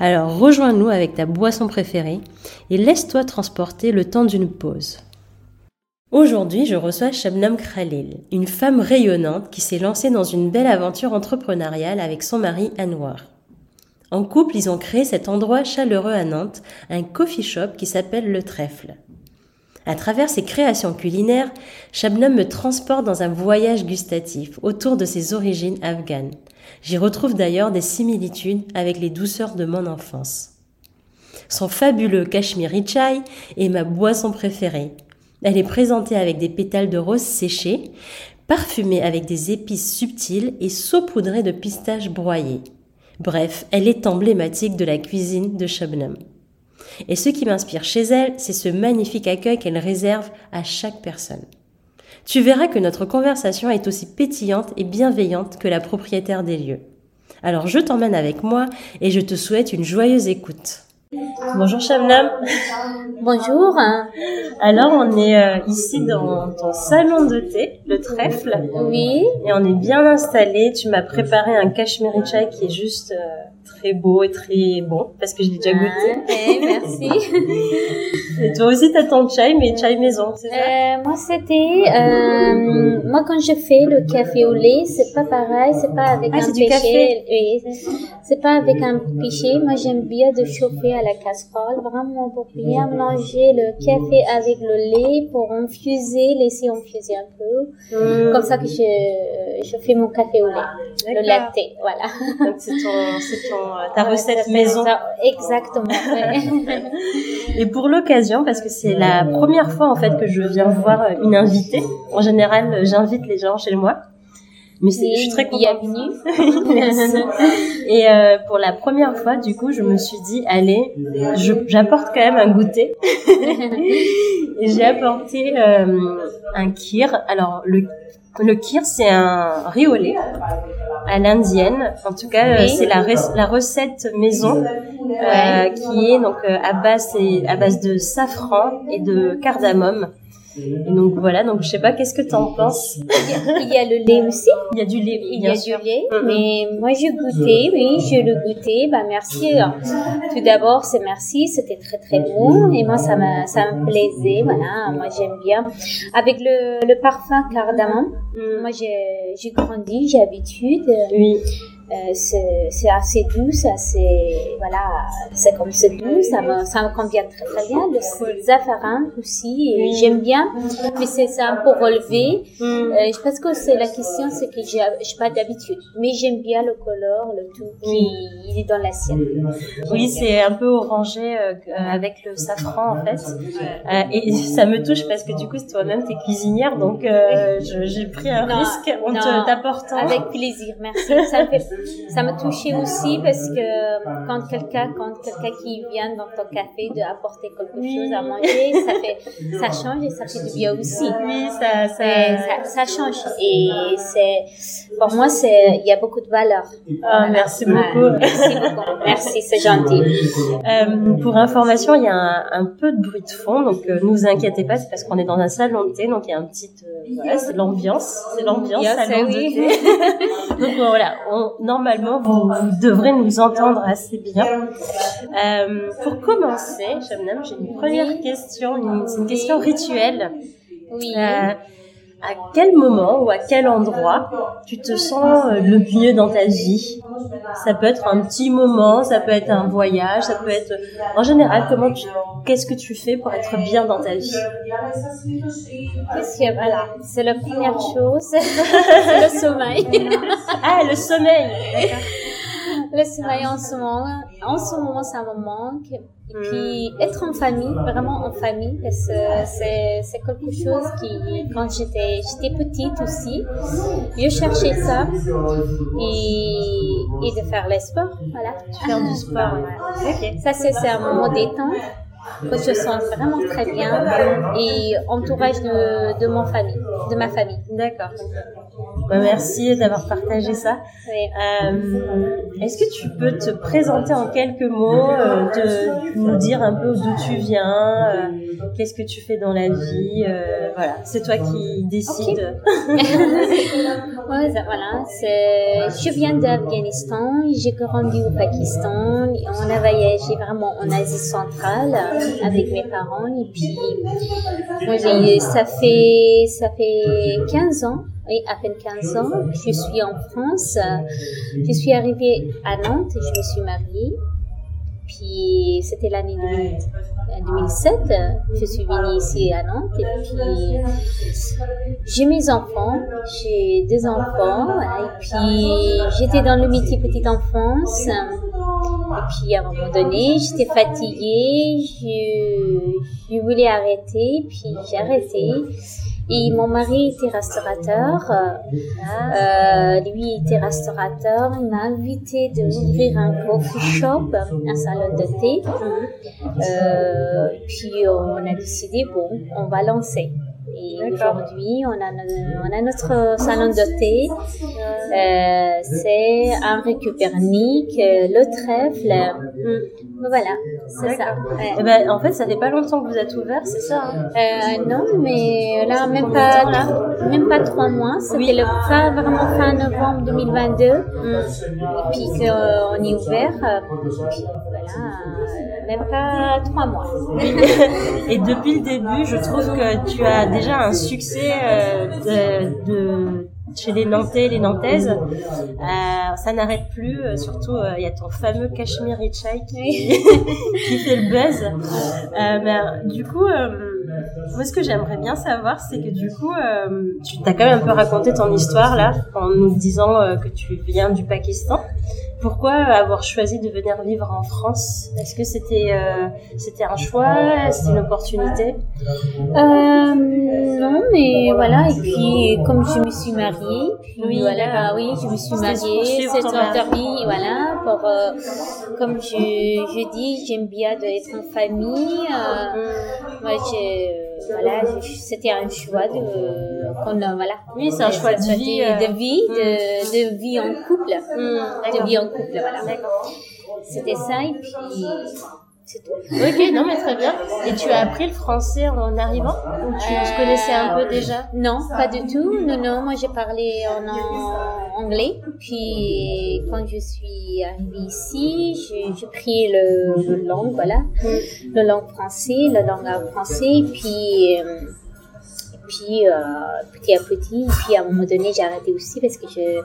Alors rejoins-nous avec ta boisson préférée et laisse-toi transporter le temps d'une pause. Aujourd'hui, je reçois Shabnam Khalil, une femme rayonnante qui s'est lancée dans une belle aventure entrepreneuriale avec son mari Anwar. En couple, ils ont créé cet endroit chaleureux à Nantes, un coffee shop qui s'appelle Le Trèfle. À travers ses créations culinaires, Shabnam me transporte dans un voyage gustatif autour de ses origines afghanes. J'y retrouve d'ailleurs des similitudes avec les douceurs de mon enfance. Son fabuleux Kashmiri chai est ma boisson préférée. Elle est présentée avec des pétales de rose séchés, parfumée avec des épices subtiles et saupoudrée de pistaches broyées. Bref, elle est emblématique de la cuisine de Shabnam. Et ce qui m'inspire chez elle, c'est ce magnifique accueil qu'elle réserve à chaque personne. Tu verras que notre conversation est aussi pétillante et bienveillante que la propriétaire des lieux. Alors je t'emmène avec moi et je te souhaite une joyeuse écoute. Bonjour Shabnam. Bonjour. Alors on est euh, ici dans ton salon de thé, le trèfle. Oui. Et on est bien installé. Tu m'as préparé un kashmiri chai qui est juste euh, très beau et très bon parce que je l'ai déjà goûté. Ah, eh, merci. et toi aussi t'as ton chai mais chai maison, c'est ça? Euh, moi, c'était. euh, moi, quand je fais le café au lait, c'est pas pareil, c'est pas avec Ah, un du pichet. café. Oui, c'est pas avec un pichet. Moi, j'aime bien de chauffer à la casserole, vraiment pour bien mélanger le café avec le lait, pour infuser, laisser infuser un peu. Mmh. Comme ça que je, je fais mon café au lait. Le latte, voilà. Donc c'est ton, c'est ton, ta recette maison. Ça, Exactement. ouais. Et pour l'occasion, parce que c'est la première fois en fait que je viens voir euh, une invitée. En général, j'invite les gens chez moi. Mais c'est, je suis très contente. Bienvenue. Et euh, pour la première fois, du coup, je me suis dit, allez, j'apporte quand même un goûter. Et j'ai apporté euh, un kir. Alors le le kir, c'est un riz au lait à l'indienne. En tout cas, euh, Oui. c'est la, rec- la recette maison euh, qui est donc euh, à base à base de safran et de cardamome. Et donc voilà, donc je sais pas qu'est-ce que t'en penses? Il y a le lait aussi? Il y a du lait, Il y bien a sûr. du lait. Mais moi, j'ai goûté, oui, je le goûté. Bah, merci. Tout d'abord, c'est merci. C'était très, très bon. Et moi, ça me, ça me plaisait. Voilà. Moi, j'aime bien. Avec le, le parfum cardamome. Mm. Moi, j'ai, j'ai grandi, j'ai habitude. Oui. Euh, c'est, assez doux, c'est assez, voilà, c'est comme c'est doux, ça me, ça me convient très très bien. Le zaffarin aussi, Oui. j'aime bien, mais c'est ça un peu relevé. Mm. Euh, je pense que c'est la question, c'est que j'ai, pas d'habitude, mais j'aime bien le couleur, le tout qui il est dans l'assiette. Oui, c'est un peu orangé euh, euh, avec le safran en fait. Et ça me touche parce que du coup, toi-même t'es cuisinière, donc j'ai pris un Non, risque en t'apportant. Avec plaisir, merci. Ça me, fait, ça me touchait aussi parce que quand quelqu'un, quand quelqu'un qui vient dans ton café de apporter quelque chose à manger, ça fait, ça change et ça fait du bien aussi. Oui, ça, ça, Ça, ça change et c'est, pour moi, c'est, il y a beaucoup de valeur. Ah, merci beaucoup. merci beaucoup. Merci, c'est gentil. Euh, pour information, il y a un, un peu de bruit de fond, donc euh, ne vous inquiétez pas, c'est parce qu'on est dans un salon de thé, donc il y a un petit, euh, voilà, c'est l'ambiance, c'est l'ambiance salon de oui. thé. donc euh, voilà, on- normalement vous, vous devrez nous entendre assez bien. Euh, pour commencer, Shabnam, j'ai une première question, une- c'est une question rituelle. Oui. Euh, à quel moment ou à quel endroit tu te sens euh, le mieux dans ta vie? Ça peut être un petit moment, ça peut être un voyage, ça peut être en général comment tu qu'est-ce que tu fais pour être bien dans ta vie? Qu'est-ce que, voilà, c'est la première chose, c'est le sommeil. Ah, le sommeil. Le en ce moment, en ce moment, ça me manque. Et puis, être en famille, vraiment en famille, parce que c'est, c'est quelque chose qui, quand j'étais, j'étais petite aussi, je cherchais ça. Et, et de faire le sport, voilà. Faire du sport. Ça, c'est, c'est un moment détente que je sens vraiment très bien et entourage de, de mon famille, de ma famille. D'accord. Bah, merci d'avoir partagé ça. Oui. Euh, Est-ce que tu peux te présenter en quelques mots, euh, te, nous dire un peu d'où tu viens, euh, qu'est-ce que tu fais dans la vie, euh, voilà, c'est toi qui décides. Ouais, ça- voilà, je viens d'Afghanistan, j'ai grandi au Pakistan, et on a voyagé vraiment en Asie centrale avec mes parents et puis moi ça fait, ça fait 15 ans, oui, à peine 15 ans je suis en France. Je suis arrivée à Nantes, et je me suis mariée. Puis c'était l'année 2000 2007, je suis venue ici à Nantes et puis j'ai mes enfants, j'ai deux enfants. Et puis j'étais dans le métier petite enfance. Et puis à un moment donné j'étais fatiguée, je, je voulais arrêter. Puis j'ai arrêté et mon mari était restaurateur, euh, lui était restaurateur, il m'a invité d'ouvrir un coffee shop, un salon de thé. Euh, puis on a décidé, bon, on va lancer. Et aujourd'hui, on a, on a notre salon de thé. Euh, c'est un récupérnique, euh, le trèfle. Voilà, c'est ça. Ouais. Eh ben, en fait, ça fait pas longtemps que vous êtes ouvert, c'est ça hein? Euh, non, mais là, même pas, même pas trois mois. C'était le fin, vraiment fin novembre 2022. Et puis qu'on est ouvert. euh, puis voilà, euh, même pas trois mois. Et depuis le début, je trouve que tu as déjà un succès euh, de, de- chez les Nantais, les Nantaises. Euh, ça n'arrête plus. euh, surtout, euh, il y a ton fameux Cachemire Chai qui, qui fait le buzz. Euh, ben, du coup, euh, moi, ce que j'aimerais bien savoir, c'est que du coup, euh, tu t'as quand même un peu raconté ton histoire là, en nous disant que tu viens du Pakistan. Pourquoi avoir choisi de venir vivre en France? Est-ce que c'était euh, c'était un choix, c'était une opportunité? Euh, non, mais voilà. Et puis, comme je me suis mariée, Oui, voilà, bah oui, je me suis mariée. C'est un permis, voilà, pour, euh, comme je, je dis, j'aime bien d'être en famille. euh, moi, je, voilà, c'était un choix de, qu'on, euh, voilà. Oui, c'est un choix de vie, soit euh. De vie, de, de vie en couple. Hmm, De vie en couple, voilà. C'était ça, et puis, c'est tout. Ok, non mais très bien. Et tu as appris le français en arrivant ou tu Euh, connaissais un peu déjà? Non, pas du tout. Non, non, moi j'ai parlé en, en anglais. Puis quand je suis arrivée ici, j'ai pris le, le langue, voilà, le langue français, le langue français. Puis, euh, puis euh, petit à petit, puis à un moment donné, j'ai arrêté aussi parce que je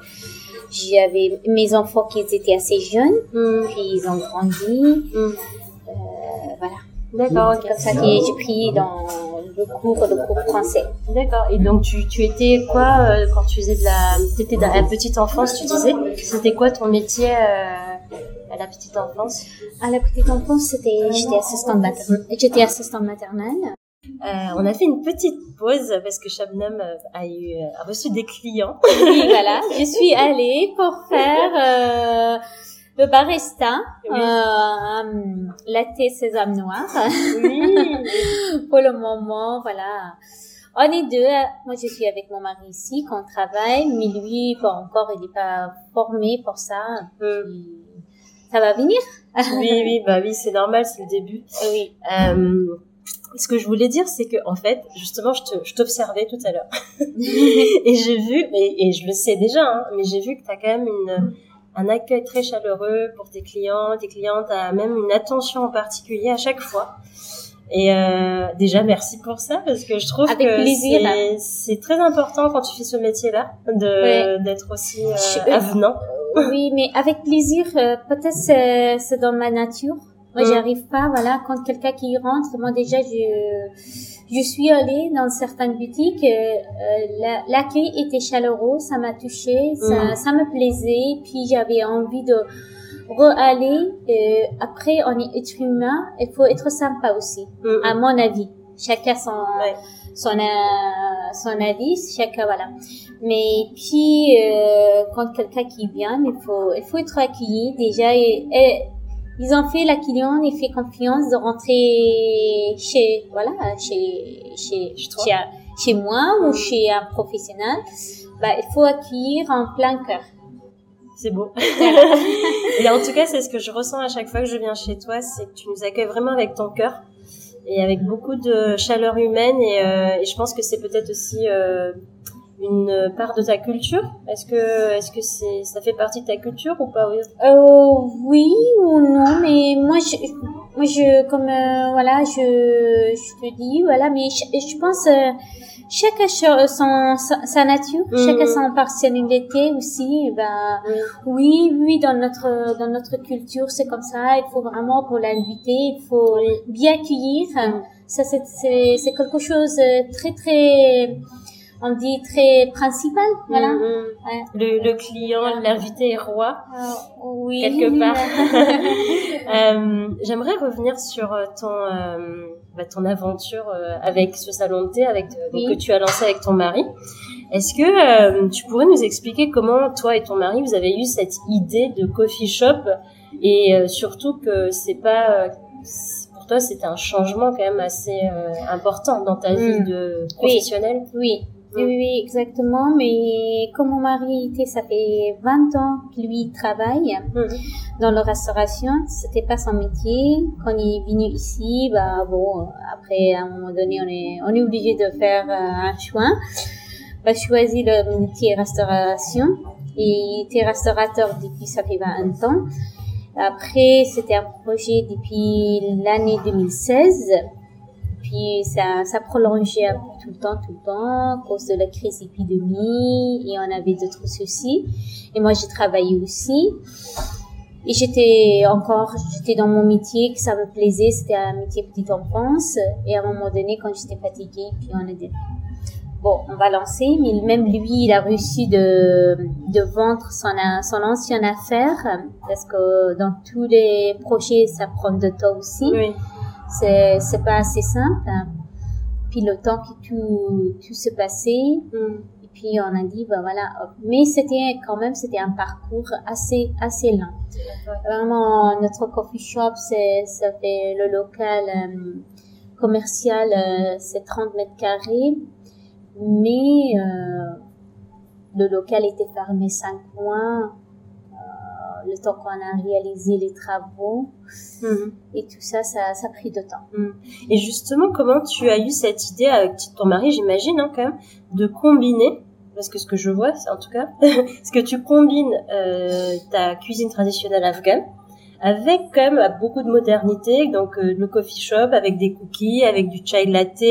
j'avais mes enfants qui étaient assez jeunes, Hmm, puis ils ont grandi. hmm. D'accord, comme ça que j'ai pris dans le cours, le cours français. D'accord. Et donc tu, tu étais quoi euh, quand tu faisais de la, t'étais dans la petite enfance, tu disais? C'était quoi ton métier euh, à la petite enfance? À la petite enfance, c'était, j'étais assistante maternelle. J'étais assistante maternelle. Euh, On a fait une petite pause parce que Shabnam euh, a eu euh, a reçu des clients. Oui, voilà. Je suis allée pour faire euh, le barista, Oui. euh, un latte sésame noir. Oui. pour le moment, voilà. On est deux. Moi, je suis avec mon mari ici, qu'on travaille, mais lui, pas encore, il n'est pas formé pour ça. Puis, ça va venir? oui, oui, bah oui, c'est normal, c'est le début. Oui. Euh, ce que je voulais dire, c'est que en fait, justement, je te- je t'observais tout à l'heure et j'ai vu, et, et je le sais déjà, hein, mais j'ai vu que tu as quand même une, un accueil très chaleureux pour tes clients, tes clientes, t'as même une attention en particulier à chaque fois. Et euh, déjà, merci pour ça parce que je trouve Avec que c'est- très important quand tu fais ce métier-là de d'être aussi euh, Je- avenant. Oui, mais avec plaisir, euh, peut-être c'est, c'est dans ma nature. Moi, Mm. j'arrive pas, voilà, quand quelqu'un qui rentre, moi déjà, je, je suis allée dans certaines boutiques, euh, euh, la- l'accueil était chaleureux, ça m'a touché, ça, Mm. ça me plaisait, puis j'avais envie de, re-aller. Euh, après, on est être humain, il faut être sympa aussi, à mon avis. Chacun son Ouais. son euh, son avis, chacun voilà. Mais puis euh, quand quelqu'un qui vient, il faut il faut être accueilli déjà. Et, et ils ont fait la cliente, ils fait confiance de rentrer chez voilà chez chez Chez toi. chez, chez moi ou Mm. chez un professionnel. Bah, il faut accueillir en plein cœur. C'est beau. et en tout cas, c'est ce que je ressens à chaque fois que je viens chez toi, c'est que tu nous accueilles vraiment avec ton cœur et avec beaucoup de chaleur humaine. Et, euh, et je pense que c'est peut-être aussi euh, une part de ta culture? Est-ce que, est-ce que c'est, ça fait partie de ta culture ou pas? Oui Euh, oui ou non, mais moi je, moi je comme euh, voilà, je, je te dis voilà, mais je, je pense euh, chacun a son sa, sa nature, Mhm. chacun son personnalité aussi. Ben oui, oui, dans notre dans notre culture c'est comme ça. Il faut vraiment pour l'inviter, il faut bien accueillir. Ça c'est c'est c'est quelque chose de très très on dit très principal, voilà. Mhm. Ouais. Le, le client, l'invité est roi. Euh, oui. Quelque part. Euh, J'aimerais revenir sur euh, ton bah, ton aventure avec ce salon de thé avec donc, que tu as lancé avec ton mari. Est-ce que tu pourrais nous expliquer comment toi et ton mari vous avez eu cette idée de coffee shop et surtout que c'est pas pour toi c'était un changement quand même assez euh, important dans ta vie Mm. de professionnelle. Oui, oui, oui, oui, exactement. Mais comme mon mari était, ça fait 20 ans que lui travaille Mhm. dans la restauration. C'était pas son métier. Quand il est venu ici, bah bon, après à un moment donné, on est, on est obligé de faire euh, un choix. Bah, choisi le métier restauration. Et il était restaurateur depuis ça fait 20 ans. Après, c'était un projet depuis l'année 2016. Puis ça, ça prolongeait tout le temps, tout le temps, à cause de la crise épidémie, et on avait d'autres soucis. Et moi, j'ai travaillé aussi. Et j'étais encore, j'étais dans mon métier, que ça me plaisait, c'était un métier petite enfance. Et à un moment donné, quand j'étais fatiguée, puis on a dit, bon, on va lancer, mais même lui, il a réussi de, de vendre son, son ancienne affaire, parce que dans tous les projets, ça prend de temps aussi Oui. c'est c'est pas assez simple puis le temps que tout tout se passait Mm. et puis on a dit bah voilà hop. mais c'était quand même c'était un parcours assez assez lent vraiment notre coffee shop c'est ça fait le local euh, commercial euh, c'est 30 mètres carrés mais euh, le local était fermé cinq mois le temps qu'on a réalisé les travaux Mhm. et tout ça, ça, ça a pris de temps. Et justement, comment tu as eu cette idée avec ton mari, j'imagine, hein, quand même, de combiner, parce que ce que je vois, c'est en tout cas, c'est que tu combines euh, ta cuisine traditionnelle afghane avec quand même beaucoup de modernité, donc euh, le coffee shop avec des cookies, avec du chai latte,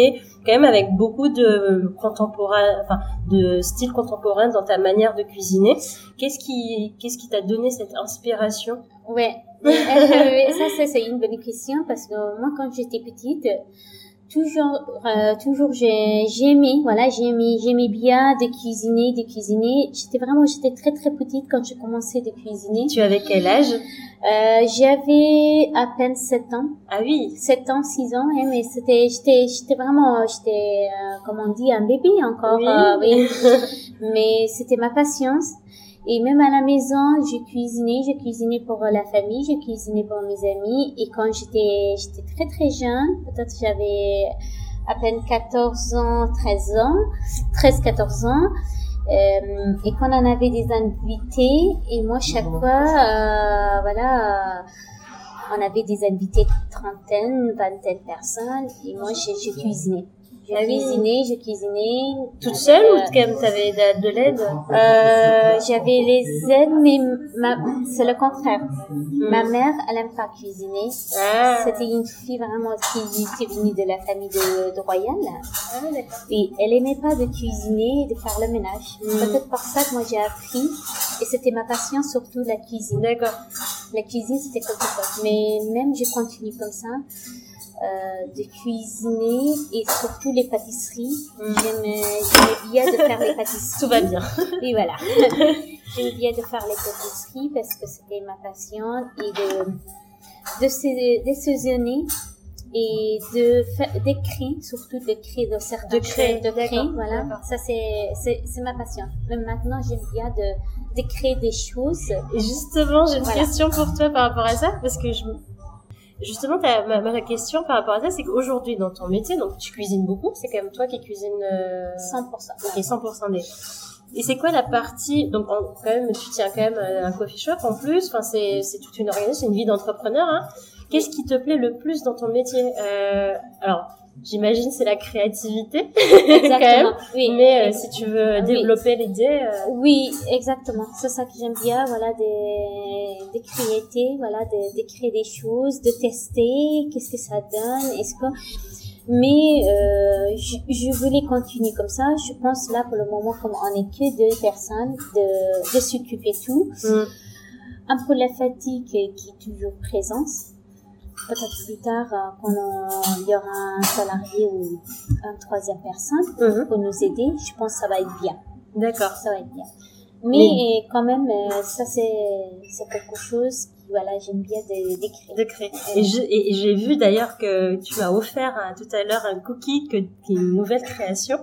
quand même avec beaucoup de contemporain, enfin de style contemporain dans ta manière de cuisiner. Qu'est-ce qui, qu'est-ce qui t'a donné cette inspiration? Ouais, euh, ça, c'est une bonne question parce que moi, quand j'étais petite, toujours, euh, toujours, j'ai, j'aimais, voilà, j'aimais, j'aimais bien de cuisiner, de cuisiner. J'étais vraiment, j'étais très, très petite quand j'ai commencé de cuisiner. Tu avais quel âge? Euh, j'avais à peine 7 ans. Ah oui, 7 ans, 6 ans, hein, mais c'était, j'étais, j'étais vraiment, j'étais, euh, comment on dit, un bébé encore, Oui. euh, oui. mais c'était ma patience. Et même à la maison, je cuisinais, je cuisinais pour la famille, je cuisinais pour mes amis. Et quand j'étais, j'étais très très jeune, peut-être j'avais à peine 14 ans, 13 ans, 13, 14 ans. Euh, et quand on avait des invités, et moi chaque fois, euh, voilà, euh, on avait des invités de trentaine, vingtaine de personnes, et moi j'ai j'ai cuisiné. Je Ah oui. cuisinais, je cuisinais. toute seule Euh, ou quand même t'avais de, de l'aide? Euh, j'avais les aides, mais ma, c'est le contraire. Ma mère, elle aime pas cuisiner. Ah. C'était une fille vraiment qui était venue de la famille de, de Royal. Ah. Et elle aimait pas de cuisiner et de faire le ménage. Mm. Peut-être pour ça que moi j'ai appris. Et c'était ma passion, surtout la cuisine. D'accord. La cuisine, c'était quelque chose. Mais même, je continue comme ça. Euh, de cuisiner et surtout les pâtisseries. J'aime, j'aime bien de faire les pâtisseries. Tout va bien. Et voilà. j'aime bien de faire les pâtisseries parce que c'était ma passion et de, de, se- de saisonner et de d'écrire, surtout d'écrire de certains De créer, de créer, voilà. Ça, c'est, c'est, c'est ma passion. Mais maintenant, j'aime bien de, d'écrire des choses. Et justement, j'ai une Voilà. question pour toi par rapport à ça, parce que je... justement, ma, ma question par rapport à ça, c'est qu'aujourd'hui, dans ton métier, donc tu cuisines beaucoup, c'est quand même toi qui cuisines euh, 100%. ok, 100% des. Et c'est quoi la partie donc quand même tu tiens quand même euh, un coffee shop en plus, enfin c'est c'est toute une organisation, c'est une vie d'entrepreneur. Hein. Qu'est-ce qui te plaît le plus dans ton métier euh, Alors j'imagine c'est la créativité quand même. Exactement. Oui. Mais euh, si tu veux Oui. développer l'idée, euh, Oui, exactement. C'est ça que j'aime bien, voilà, de, de créer, voilà, de, de créer des choses, de tester, qu'est-ce que ça donne, est-ce que, mais euh, je, je voulais continuer comme ça. Je pense là pour le moment, comme on est que deux personnes, de, de s'occuper tout. hmm, Un peu la fatigue qui est toujours présente. Peut-être plus tard, euh, quand on- il y aura un salarié ou une troisième personne mhm, pour nous aider, je pense que ça va être bien d'accord. ça va être bien. Mais, quand même, euh, ça c'est quelque chose voilà j'aime bien de- d'écrire. de créer. Et j'ai vu d'ailleurs que tu m'as offert hein, tout à l'heure un cookie que, qui est une nouvelle création.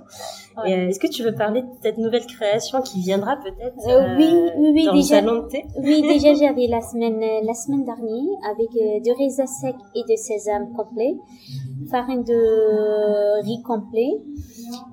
Ouais. Euh, Est-ce que tu veux parler de cette nouvelle création qui viendra peut-être Euh, oui, oui, oui, dans déjà. le salon de thé? Oui, déjà j'avais la semaine euh, la semaine dernière avec euh, du raisin sec et de sésame complet, farine de riz complet.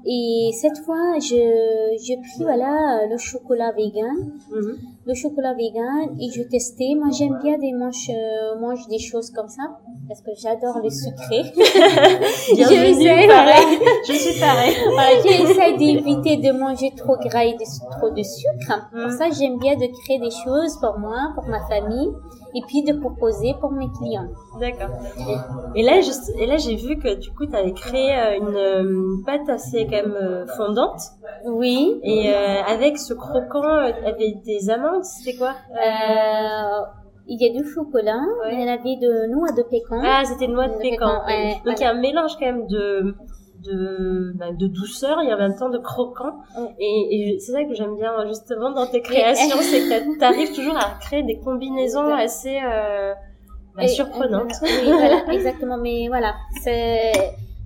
Et cette fois, je j'ai pris voilà le chocolat vegan, Mhm. le chocolat vegan et je testais. Moi j'aime bien des manches euh, mange des choses comme ça parce que j'adore le sucré. J'essaie, pareil. Je suis pareil. Voilà, j'essaie d'éviter de manger trop gras et de- trop de sucre. Pour Mm. ça, j'aime bien de créer des choses pour moi, pour ma famille, et puis de proposer pour mes clients. D'accord. Et là, juste, et là, j'ai vu que du coup, tu avais créé euh, une euh, pâte assez quand même euh, fondante. Oui. Et euh, avec ce croquant, avec des amandes, c'était quoi? Euh, il y a du chocolat, Ouais. il y en avait de noix de pécan. Ah, c'était noix de De pécan. pécan, ouais, Donc il y a un mélange quand même de de, bah, de douceur et en même temps de croquant. Et, et c'est ça que j'aime bien justement dans tes créations, c'est que tu arrives toujours à créer des combinaisons assez euh, bah, Et- surprenantes. euh, oui, voilà, exactement. Mais voilà, c'est,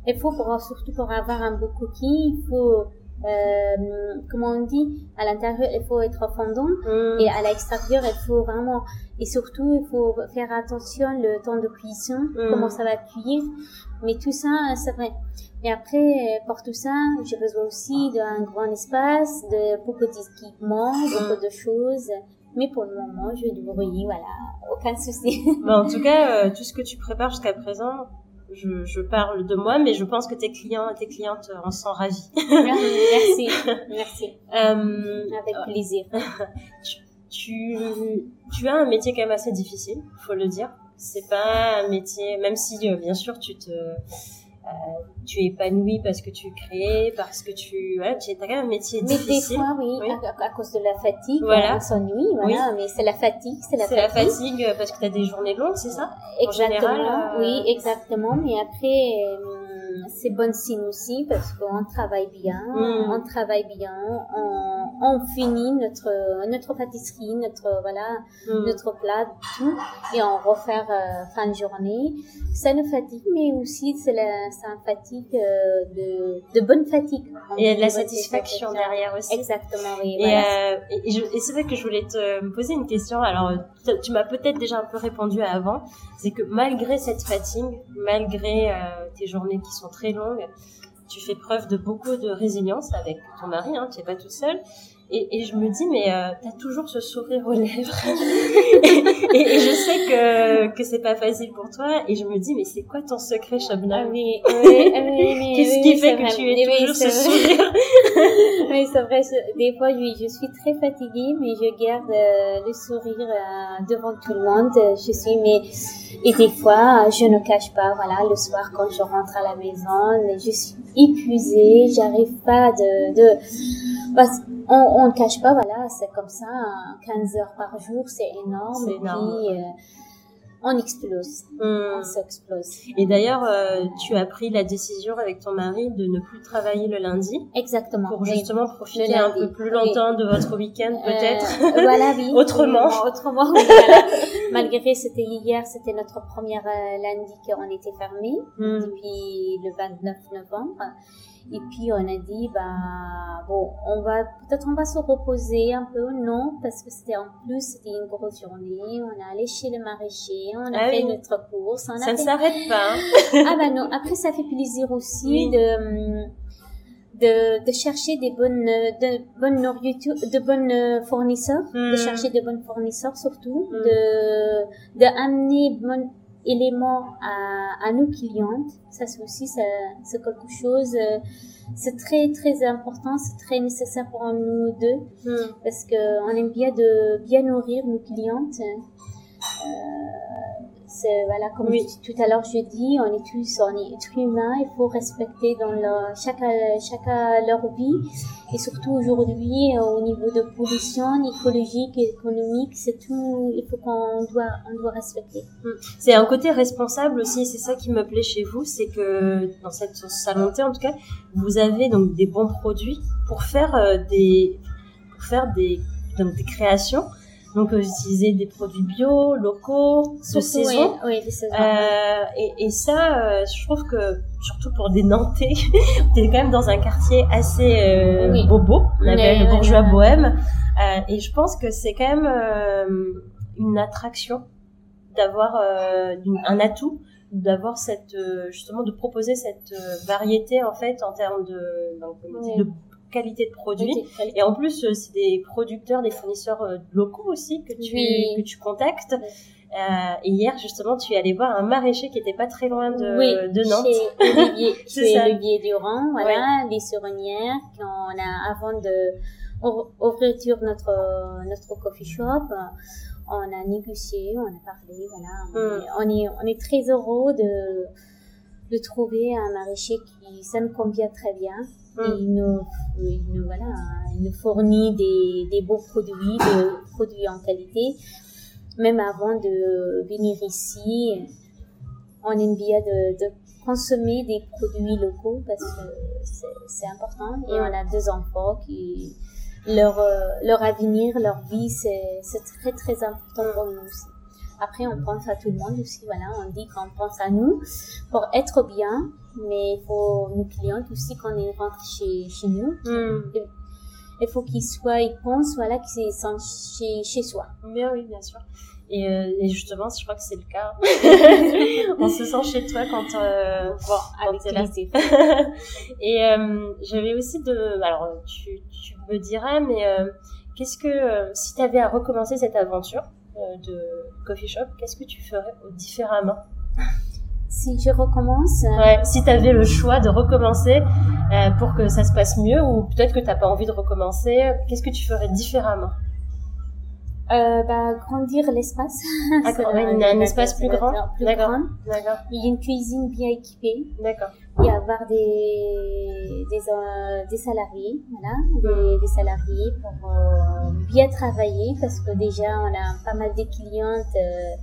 il faut pour, surtout pour avoir un beau cookie, il faut, euh, comment on dit, à l'intérieur, il faut être fondant. Mm. Et à l'extérieur, il faut vraiment, et surtout, il faut faire attention le temps de cuisson, Mm. comment ça va cuire. Mais tout ça, c'est vrai. Mais après, euh, pour tout ça, j'ai besoin aussi d'un grand espace, de beaucoup d'équipements, beaucoup de choses. Mais pour le moment, je vais débrouiller, voilà, aucun souci. Bah, en tout cas, euh, tout ce que tu prépares jusqu'à présent, je, je parle de moi, mais je pense que tes clients et tes clientes en sont ravis. merci, merci, Euh, avec plaisir. tu, tu as un métier quand même assez difficile, faut le dire. C'est pas un métier, même si euh, bien sûr tu te, euh, tu es épanoui parce que tu crées, parce que tu, voilà, tu as quand même un métier Mais des difficile. fois, oui, Oui. À, à cause de la fatigue, Voilà. on s'ennuie, voilà, mais c'est la fatigue, c'est la C'est la fatigue. euh, parce que tu as des journées longues, c'est ça? En Exactement, général, euh, oui, exactement. Mais après, euh, c'est bon signe aussi parce qu'on travaille bien, Mm. on travaille bien, on, on finit notre notre pâtisserie, notre voilà, Mm. notre plat, tout, et on refait euh, fin de journée. Ça nous fatigue, mais aussi c'est la, fatigue euh, de de bonne fatigue. Et il y a de la satisfaction derrière aussi. Exactement, oui. Et, voilà. euh, et, et je- et c'est vrai que je voulais te poser une question. Alors, tu- tu m'as peut-être déjà un peu répondu avant. C'est que malgré cette fatigue, malgré euh, tes journées qui sont très longues, tu fais preuve de beaucoup de résilience avec ton mari. Hein, tu n'es pas toute seule. Et, et je me dis, mais euh, t'as toujours ce sourire aux lèvres. et, et je sais que que c'est pas facile pour toi. Et je me dis, mais c'est quoi ton secret, Ah Shabnam oui, oui, oui, Qu'est-ce qui fait que vrai. tu aies toujours ce sourire Oui, c'est vrai. Des fois, oui, je suis très fatiguée, mais je garde euh, le sourire euh, devant tout le monde. Je suis, mais et des fois, je ne cache pas. Voilà, le soir quand je rentre à la maison, je suis épuisée. J'arrive pas de, de parce on, ne cache pas. Voilà, c'est comme ça. hein, 15 heures par jour, c'est énorme. Énorme. puis, euh, on explose, Hmm. on s'explose. Et d'ailleurs, euh, tu as pris la décision avec ton mari de ne plus travailler le lundi Exactement. pour oui. justement profiter un peu plus longtemps de votre week-end Euh, peut-être. voilà, oui. Autrement. Oui, autrement, voilà. Malgré c'était hier, c'était notre première euh, lundi qu'on était fermé Hmm. depuis le 29 novembre. Et puis on a dit bah bon, on va peut-être on va se reposer un peu, non parce que c'était en plus c'était une grosse journée. On est allé chez le maraîcher, on a Ah fait oui. notre course, on a Ça ne fait s'arrête pas. hein. ah bah non, après ça fait plaisir aussi Oui. de, de de chercher des bonnes de bonnes nourritures, de bonnes fournisseurs, Hmm. de chercher de bons fournisseurs surtout, Mm. de de amener bons éléments à, à nos clientes. Ça c'est aussi ça, c'est quelque chose euh, c'est très très important, c'est très nécessaire pour nous deux Hmm. parce que on aime bien de bien nourrir nos clientes. Euh, c'est voilà comme Oui. je- tout à l'heure je dis, on est tous on est êtres humains, il faut respecter dans leur chaque chaque leur vie et surtout aujourd'hui au niveau de pollution écologique et économique, c'est tout il faut qu'on doit on doit respecter. C'est un côté responsable aussi, c'est ça qui me plaît chez vous, c'est que dans cette salon de thé en tout cas, vous avez donc des bons produits pour faire euh, des pour faire des donc des créations. Donc vous utilisez des produits bio, locaux, de saison. Oui, oui, de saison. Euh, et, et ça, euh, je trouve que surtout pour des Nantais, t'es quand même dans un quartier assez euh, Oui. bobo, on appelle le bourgeois bohème. Euh, et je pense que c'est quand même euh, une attraction d'avoir euh, un atout d'avoir cette justement de proposer cette variété en fait en termes de, de qualité de produit Oui, et en plus, euh, c'est des producteurs, des fournisseurs euh, locaux aussi que tu Oui. que tu contactes. Oui. Euh, et hier, justement, tu es allé voir un maraîcher qui était pas très loin de, oui, de Nantes. Chez Olivier, chez. Olivier Durand, voilà, les Suronnières, qu'on a, avant de ou- ouvrir notre, notre coffee shop, on a négocié, on a parlé, voilà. Mm. On, est, on est très heureux de, de trouver un maraîcher qui, ça nous convient très bien. Il nous, il nous, voilà, il nous fournit des, des beaux produits, des produits en qualité. Même avant de venir ici, on aime bien de, de consommer des produits locaux parce que c'est- important. Et on a deux enfants qui, leur, euh, leur avenir, leur vie, c'est très très important pour nous aussi. Après, on pense à tout le monde aussi, voilà, on dit qu'on pense à nous pour être bien, mais il faut nos clients aussi quand ils rentrent chez, chez nous, il faut qu'ils soient, ils pensent, voilà, qu'ils sont chez, chez soi. Bien oui, bien sûr. Et, euh, et justement, je crois que c'est le cas. On se sent chez toi quand, euh, bon, Avec là. Et euh, j'avais aussi de, alors tu, tu me diras, mais euh, qu'est-ce que euh, si tu avais à recommencer cette aventure de coffee shop, qu'est-ce que tu ferais différemment Si je recommence, euh, Ouais, si tu avais le choix de recommencer euh, pour que ça se passe mieux, ou peut-être que t'as pas envie de recommencer, qu'est-ce que tu ferais différemment euh, bah, grandir l'espace. D'accord, le- un espace plus grand. Plus D'accord. Il y a une cuisine bien équipée. d'accord. Il y avoir des, des, euh, des salariés, voilà, des, des salariés pour euh, bien travailler parce que déjà on a pas mal de clientes euh,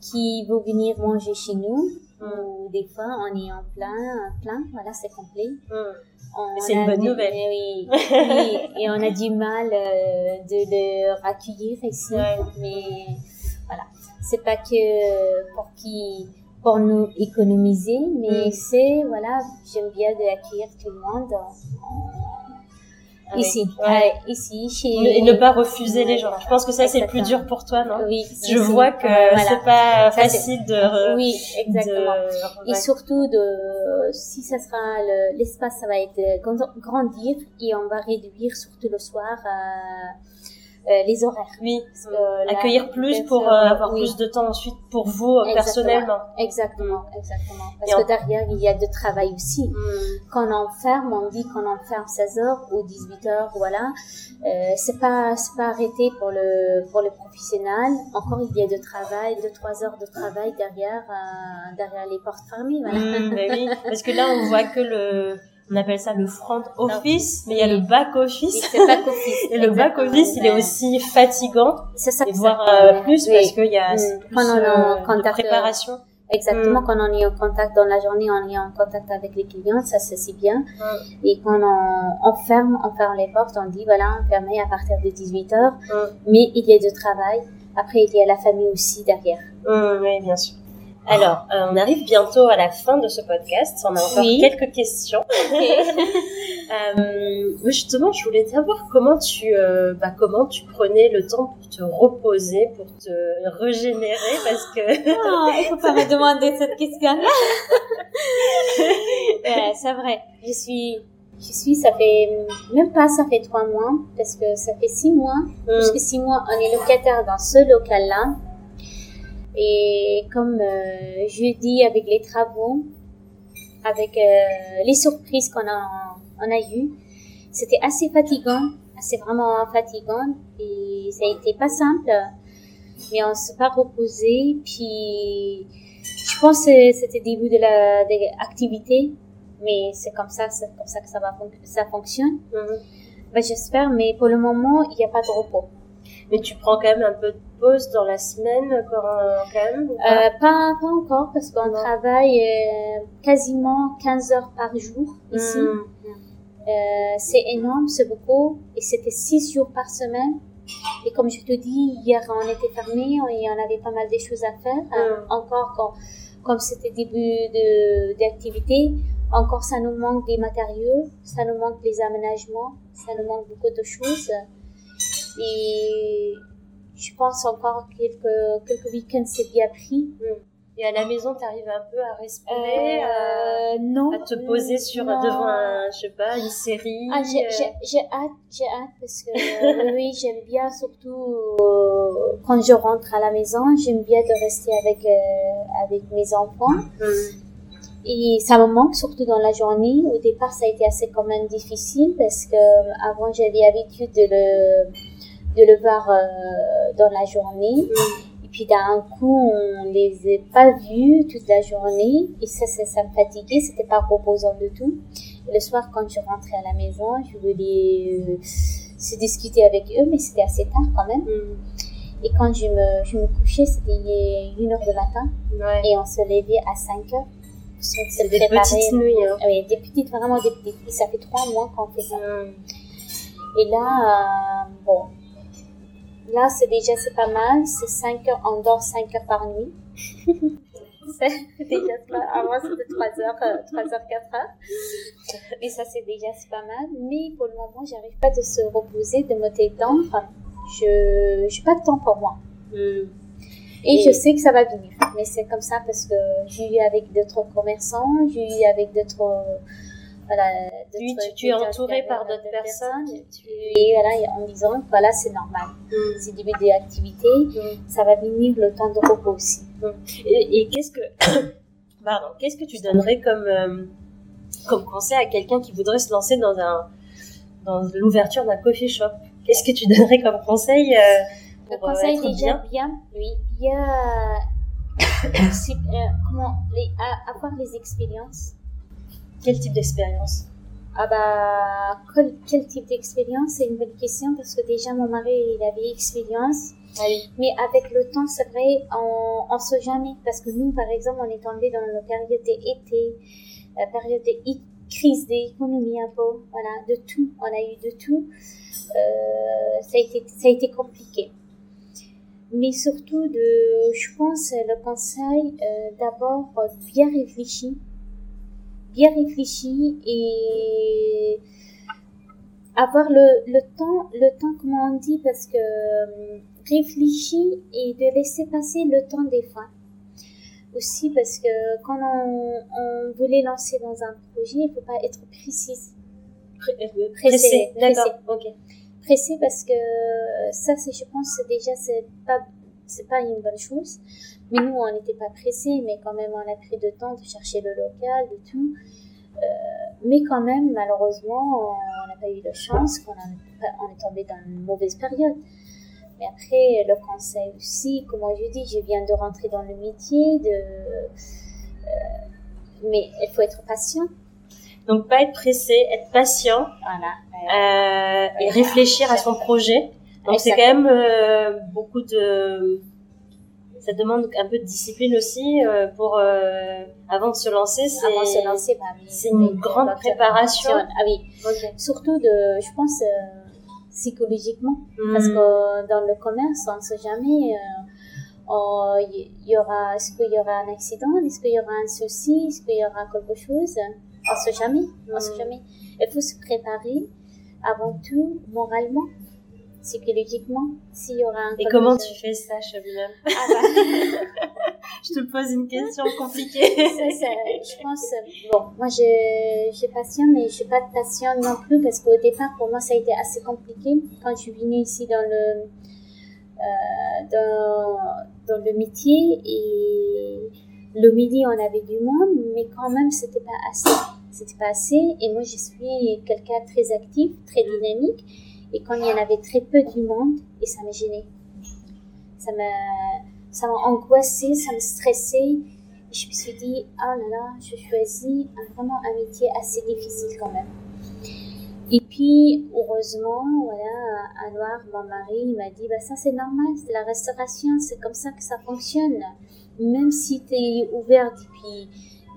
qui vont venir manger chez nous. Ou des fois on est en plein, plein, voilà, c'est complet. On C'est une bonne du- nouvelle. Oui, et on a du mal de le accueillir ici. Ouais. Mais voilà, c'est pas que pour qui pour nous économiser, mais Mm. c'est voilà, j'aime bien d'accueillir tout le monde Avec- ici, ouais. euh, ici chez Et ne pas refuser les gens. Je pense que ça c'est le plus dur pour toi, non Oui, Je ici. vois que voilà. c'est pas Ça, facile de. Oui, exactement. de- Et surtout, de, si ça sera le- l'espace, ça va être euh, grand- grandir et on va réduire surtout le soir euh, les horaires. Oui, là, accueillir plus pour euh, euh, avoir oui. plus de temps ensuite pour vous euh, Exactement. personnellement. Exactement, exactement. Parce Et que en- derrière, il y a de travail aussi. Hmm. Quand on enferme, on dit qu'on enferme 16 heures ou 18 heures, voilà. Euh, c'est pas, c'est pas arrêté pour le, pour le professionnel. Encore, il y a de travail, deux, trois heures de travail derrière, euh, derrière les portes fermées, voilà. Bah oui, parce que là on voit que le on appelle ça le front office, mais il y a le back office. Oui, back office. et le back office, il est aussi fatigant. C'est ça. Et voire euh, plus parce qu'il y a mm. plus, on euh, de préparation. Exactement, mm. quand on est en contact dans la journée, on est en contact avec les clients, ça c'est bien. Mm. Et quand on, on, ferme, on ferme les portes, on dit voilà, on ferme à partir de 18 heures, mais il y a du travail. Après, il y a la famille aussi derrière. oui, bien sûr. Alors, euh, on arrive bientôt à la fin de ce podcast. On a encore quelques questions. euh, justement, je voulais savoir comment tu, euh, bah, comment tu prenais le temps pour te reposer, pour te régénérer, parce que. oh, il faut pas me demander cette question-là. c'est vrai. Je suis, je suis, ça fait même pas, ça fait trois mois, parce que ça fait six mois. Parce que six mois, on est locataire dans ce local-là. Et comme euh, je dis avec les travaux, avec euh, les surprises qu'on a, on a eues, c'était assez fatigant, assez vraiment fatigant et ça a été pas simple. Mais on s'est pas reposé. Puis je pense que c'était le début de la de l'activité, mais c'est comme ça, c'est comme ça que ça va ça fonctionne. Ben, j'espère, mais pour le moment il n'y a pas de repos. Mais tu prends quand même un peu de pause dans la semaine quand, même pas, euh, pas, pas, encore parce qu'on travaille euh, quasiment 15 heures par jour ici. Hmm. Euh, c'est énorme, c'est beaucoup. Et c'était 6 jours par semaine. Et comme je te dis, hier on était fermé et on avait pas mal de choses à faire. Hmm. encore quand, comme c'était début d'activité, encore ça nous manque des matériaux, ça nous manque des aménagements, ça nous manque beaucoup de choses. Et je pense encore quelques, quelques week-ends, c'est bien pris. Mm. Et à la maison, tu arrives un peu à respirer, euh, non, à te poser sur devant un, je sais pas, une série. Ah, j'ai, euh. j'ai, hâte, j'ai hâte parce que oui, j'aime bien surtout euh, quand je rentre à la maison, j'aime bien de rester avec avec mes enfants. Mm. Et ça me manque surtout dans la journée. Au départ, ça a été assez quand même difficile parce que avant j'avais l'habitude de le de le voir euh, dans la journée. Et puis d'un coup, on les a pas vus toute la journée. Et ça, ça, ça me fatiguait. C'était pas reposant du tout. Et le soir, quand je rentrais à la maison, je voulais euh, se discuter avec eux, mais c'était assez tard quand même. Mm. Et quand je me, je me couchais, c'était une heure de matin. Et on se levait à 5 heures. C'est des petites nuits. Hein. Oui, des petites, vraiment des petites. Et ça fait trois mois qu'on fait ça. Mm. Et là, euh, bon, Là, c'est déjà c'est pas mal. C'est 5 heures, on dort 5 heures par nuit. c'est déjà Avant, c'était 3 heures, 3 euh, heures, 4 heures. Et ça, c'est déjà c'est pas mal. Mais pour le moment, j'arrive pas de se reposer, de me détendre. Je, n'ai pas de temps pour moi. Hmm. Et, je sais que ça va venir. Mais c'est comme ça parce que j'ai eu avec d'autres commerçants, j'ai eu avec d'autres voilà, tu, tu, es entouré par d'autres personnes, et voilà, en disant voilà, c'est normal. Mm. C'est début d'activité, mm. ça va venir le temps de repos aussi. Mm. Et, qu'est-ce que, pardon, qu'est-ce que tu donnerais comme, euh, comme conseil à quelqu'un qui voudrait se lancer dans un, dans l'ouverture d'un coffee shop? Qu'est-ce que tu donnerais comme conseil, euh, pour le conseil déjà bien, bien, oui, bien, euh, comment, les, avoir les expériences quel type d'expérience ah bah, quel, type d'expérience? C'est une bonne question parce que déjà mon mari il avait expérience. Ah Mais avec le temps, c'est vrai, on, on sait jamais parce que nous, par exemple, on est tombé dans la période d'été, la période de crise d'économie un peu, voilà, de tout. On a eu de tout. Euh, ça a été, ça a été compliqué. Mais surtout de, je pense, le conseil euh, d'abord bien réfléchir bien réfléchi et avoir le, le temps, le temps, comment on dit, parce que euh, réfléchir et de laisser passer le temps des fois. Aussi parce que quand on, on voulait lancer dans un projet, il faut pas être précise. Euh, pressé, d'accord, ok. Pressé parce que ça, c'est, je pense, déjà, c'est pas, c'est pas une bonne chose. Mais nous, on n'était pas pressés, mais quand même, on a pris de temps de chercher le local, de tout. Euh, mais quand même, malheureusement, on n'a pas eu de chance, qu'on on est tombé dans une mauvaise période. Mais après, le conseil aussi, comme je dis, je viens de rentrer dans le métier, de, euh, mais il faut être patient. Donc pas être pressé, être patient voilà. euh, et réfléchir à son projet. Donc c'est quand même euh, beaucoup de ça demande un peu de discipline aussi euh, pour euh, avant de se lancer c'est Avant de se lancer, bah c'est une grande préparation. Ah oui, surtout de, je pense, psychologiquement. Parce Hmm. que dans le commerce, on ne sait jamais. oh, y aura, est-ce qu'il y aura un accident, est-ce qu'il y aura un souci, est-ce qu'il y aura quelque chose On ne sait jamais, on sait Mm. jamais. Il faut se préparer avant tout moralement, psychologiquement, s'il y aura un. Et comment tu fais ça, Shabina Ah bah, Je te pose une question compliquée. ça, ça, je pense, bon, moi je, j'ai patient, mais je suis pas patiente non plus parce qu'au départ, pour moi, ça a été assez compliqué quand je suis venue ici dans le, euh, dans, dans le métier et le midi, on avait du monde, mais quand même, c'était pas assez. C'était pas assez. Et moi, je suis quelqu'un très actif, très dynamique. Et quand il y en avait très peu du monde, et ça me gênait. Ça m'a, ça m'a angoissé, ça me stressait. Et je me suis dit, ah là là, je choisis vraiment un métier assez difficile quand même. Et puis, heureusement, voilà, Anwar, mon mari, m'a dit, bah ça c'est normal, c'est la restauration, c'est comme ça que ça fonctionne. Même si tu es ouvert depuis,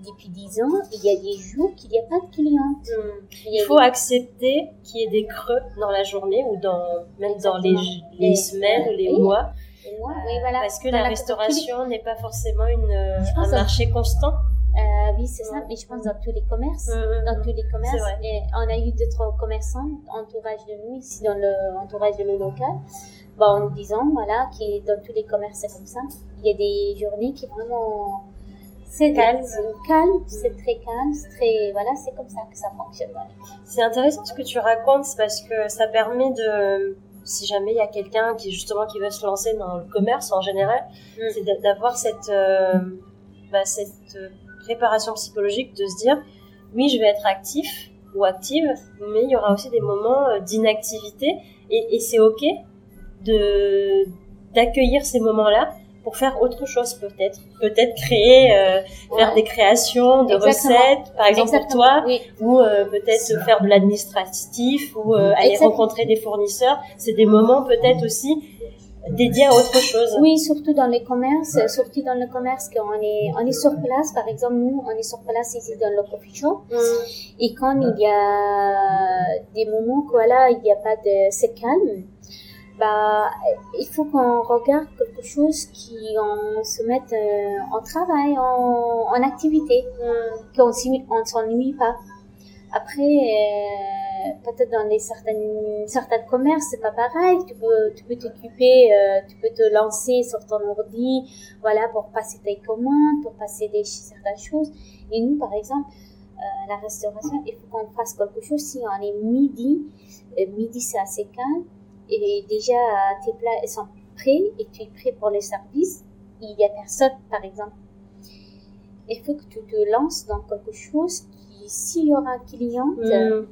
depuis 10 ans, il y a des jours qu'il n'y a pas de. Il y a Il faut des- accepter qu'il y ait des creux dans la journée ou dans même dans les, les Et- semaines ou les oui. mois oui, voilà. parce que Dans la la restauration n'est pas forcément une un marché constant. Euh, oui, c'est ça, mais je pense dans tous les commerces. Dans tous les commerces. Et on a eu deux, trois commerçants, entourage de nous, ici dans le entourage de le local, bah, en disant, voilà, que dans tous les commerces, c'est comme ça. Il y a des journées qui vraiment, c'est calme, c'est calme, c'est très calme, c'est très, voilà, c'est comme ça que ça fonctionne. C'est intéressant ce que tu racontes c'est parce que ça permet de si jamais il y a quelqu'un qui justement qui veut se lancer dans le commerce en général, Mm. c'est d'a- d'avoir cette euh, bah, cette euh, préparation psychologique de se dire oui je vais être actif ou active mais il y aura aussi des moments euh, d'inactivité et, et c'est ok de d'accueillir ces moments là pour faire autre chose peut-être peut-être créer euh, faire des créations de Exactement. recettes par exemple pour toi Oui, ou euh, peut-être faire de l'administratif ou euh, aller Exactement. rencontrer des fournisseurs. C'est des moments peut-être aussi dédiés à autre chose. Oui, surtout dans les commerces, surtout dans le commerce qu'on est, on est sur place. Par exemple, nous, on est sur place ici dans le coffee shop. Mm. Et quand il y a des moments voilà, il n'y a pas de, c'est calme, bah, il faut qu'on regarde quelque chose qui on se mette euh, en travail, en, activité, qu'on s'y- on ne s'ennuie pas. Après, euh, peut-être dans les certaines, certains commerces, c'est pas pareil. Tu peux, tu peux t'occuper, euh, tu peux te lancer sur ton ordi, voilà, pour passer tes commandes, pour passer des certaines choses. Et nous, par exemple, la restauration, il faut qu'on fasse quelque chose. Si on est midi, midi c'est assez calme, et déjà tes plats sont prêts et tu es prêt pour les services, il y a personne, par exemple. Il faut que tu te lances dans quelque chose qui, s'il y aura un client, Mm.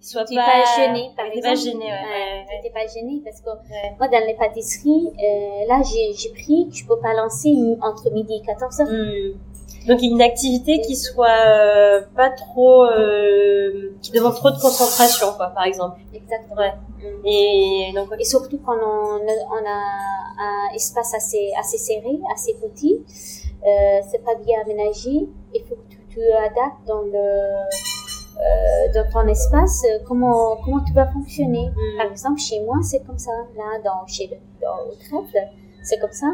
Soit tu n'es pas gêné, par exemple. pas gêné, ouais. Ouais, ouais, tu n'es pas gêné parce que moi, dans les pâtisseries, euh, là, j'ai pris, je peux pas lancer entre midi et 14 heures. Donc une activité qui soit euh, pas trop, euh, qui demande trop de concentration, quoi, par exemple. Exactement. Ouais. Mm. Et donc Et surtout quand on, on a un espace assez, assez serré, assez petit, euh, c'est pas bien aménagé. Il faut que tu, tu adaptes dans le euh, dans ton espace comment comment tu vas fonctionner. Mm. Par exemple, chez moi, c'est comme ça. Là, dans chez le dans, au trèfle, c'est comme ça.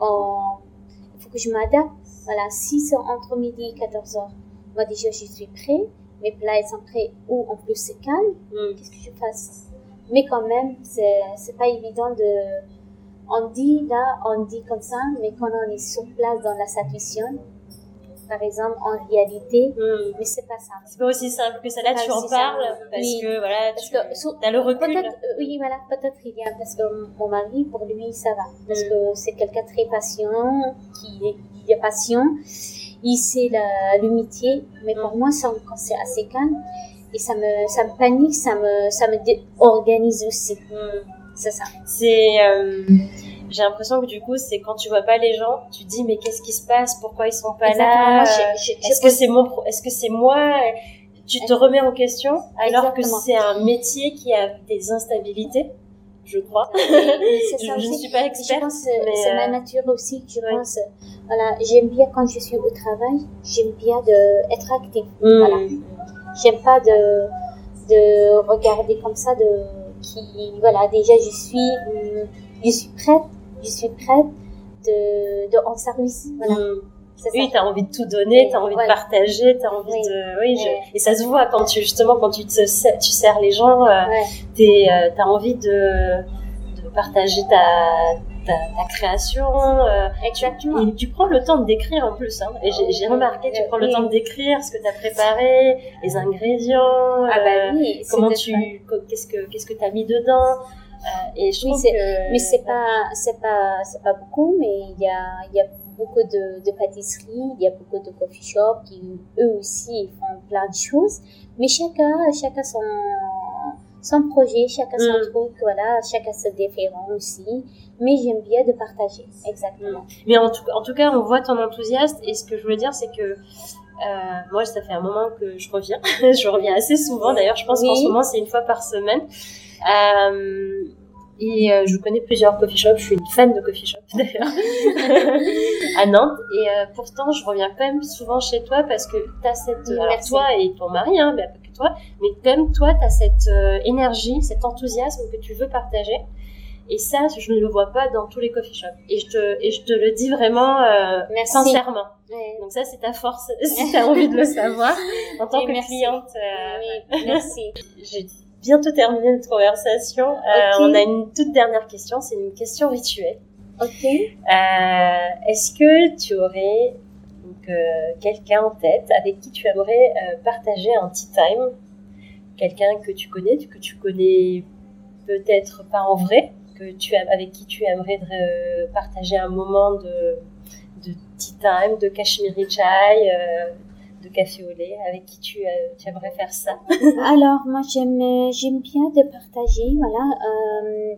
Il faut que je m'adapte. Voilà, si c'est entre midi et 14 heures, moi déjà je suis prêt. Mes plats ils sont prêts ou en plus c'est calme Mm. qu'est-ce que je fasse? Mais quand même, c'est pas évident de. On dit là, on dit comme ça, mais quand on est sur place dans la situation, par exemple, en réalité, Mm. mais c'est pas ça. C'est pas aussi simple que ça. Là, tu en parles parce Oui. que voilà, Parce tu que as le recul. Euh, oui, voilà, peut-être il y a, parce que mon mari, pour lui, ça va. Parce Mm. que c'est quelqu'un très patient, qui sait la- le métier, mais pour moi, ça, quand c'est assez calme, et ça me, ça me panique, ça me, ça me déorganise aussi. Mm. C'est ça. C'est euh, j'ai l'impression que du coup, c'est quand tu vois pas les gens, tu dis mais qu'est-ce qui se passe? Pourquoi ils sont pas Exactement. là Est-ce que c'est mon, est-ce que c'est moi? Tu te remets en question alors que c'est un métier qui a des instabilités, je crois. C'est Je, ça je ne suis pas Je experte, pense mais c'est euh, ma nature aussi. Je ouais. pense, voilà, j'aime bien quand je suis au travail, j'aime bien de être active. hmm, Voilà. J'aime pas de de regarder comme ça de qui voilà déjà je suis hum, je suis prête je suis prête de de en service voilà hmm. Oui, t'as envie de tout donner, t'as envie Ouais. de partager, t'as envie Oui. de, oui, je- et ça se voit quand tu justement quand tu te ser- tu sers les gens, euh, ouais t'es, euh, t'as envie de, de partager ta, ta, ta création. euh, exactement et tu prends le temps de décrire en plus. Hein. Et j'ai, remarqué, tu Euh, prends le oui. temps de décrire ce que t'as préparé, les ingrédients, ah bah oui comment tu, qu'est-ce que qu'est-ce que t'as mis dedans. Et je Oui, trouve c'est- que mais c'est pas c'est pas c'est pas beaucoup mais il y a il y a beaucoup de, de pâtisseries il y a beaucoup de coffee shops qui eux aussi font plein de choses mais chacun chacun son son projet chacun son Mm. truc voilà chacun se différent aussi mais j'aime bien de partager exactement Mais en tout, en tout cas, on voit ton enthousiasme. Et ce que je voulais dire, c'est que euh, moi, ça fait un moment que je reviens. je reviens assez souvent. D'ailleurs, je pense Oui. qu'en ce moment, c'est une fois par semaine. Euh, et euh, je connais plusieurs coffee shops. Je suis une fan de coffee shop d'ailleurs à Nantes. Et euh, pourtant, je reviens quand même souvent chez toi parce que tu as cette. alors, toi et ton mari, hein, mais pas que toi. Mais quand même, toi, tu as cette euh, énergie, cet enthousiasme que tu veux partager. Et ça, je ne le vois pas dans tous les coffee shops. Et je te, et je te le dis vraiment Merci. sincèrement. Ouais. Donc ça, c'est ta force, si tu as envie de le savoir. En tant que merci. cliente, Oui, merci j'ai bientôt terminé notre conversation. Euh, on a une toute dernière question, c'est une question rituelle. ok Euh, Est-ce que tu aurais donc, euh, quelqu'un en tête avec qui tu aimerais partager un tea time? Quelqu'un que tu connais, que tu connais peut-être pas en vrai, que tu avec qui tu aimerais euh, partager un moment de, de tea time, de kashmiri chai, euh, de café au lait, avec qui tu, euh, tu aimerais faire ça Alors, moi, j'aime, j'aime bien de partager, voilà. Euh,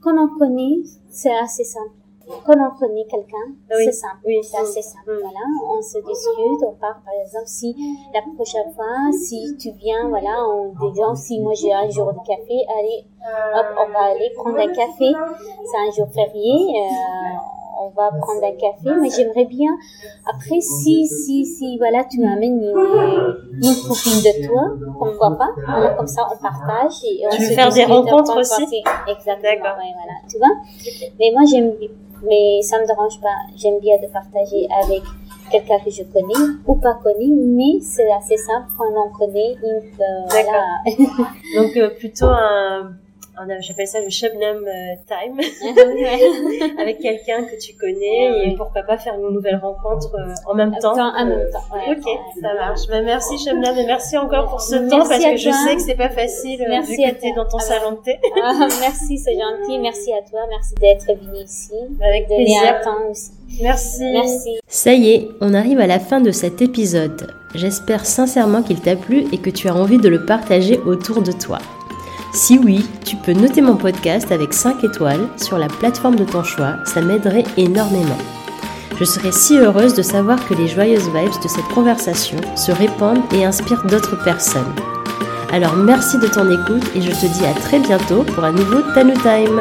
quand on connaît, c'est assez simple. Quand on connaît quelqu'un, Oui, c'est simple. oui, C'est assez simple, Mm. voilà. On se discute, on part, par exemple, si la prochaine fois, si tu viens, voilà, en disant, si moi j'ai un jour de café, allez, hop, on va aller prendre un café. C'est un jour férié, euh, on va prendre un café, mais j'aimerais bien, après, si, si, si, voilà, tu amènes une, une copine de toi, pourquoi pas, voilà, comme ça, on partage et on Tu veux faire des rencontres on aussi. Exactement, ouais, voilà, tu vois. Mais moi, j'aime, mais ça me dérange pas, j'aime bien de partager avec quelqu'un que je connais ou pas connu, mais c'est assez simple quand on connaît une, euh, voilà. Donc euh, plutôt un- j'appelle ça le Shabnam euh, time, avec quelqu'un que tu connais Ouais, et ouais. pourquoi pas faire une nouvelle rencontre euh, en même temps. En même temps, ouais. Ok, ça marche. Ben, merci Shabnam et merci encore pour ce Merci temps parce que je sais que c'est pas facile euh, Merci vu à que dans ton Ah salon de thé. Ah, merci, c'est gentil. Merci à toi. Merci d'être venu ici. Avec Donner plaisir. temps aussi. Merci. Merci. Ça y est, on arrive à la fin de cet épisode. J'espère sincèrement qu'il t'a plu et que tu as envie de le partager autour de toi. Si oui, tu peux noter mon podcast avec 5 étoiles sur la plateforme de ton choix, ça m'aiderait énormément. Je serais si heureuse de savoir que les joyeuses vibes de cette conversation se répandent et inspirent d'autres personnes. Alors merci de ton écoute et je te dis à très bientôt pour un nouveau Tanu Time.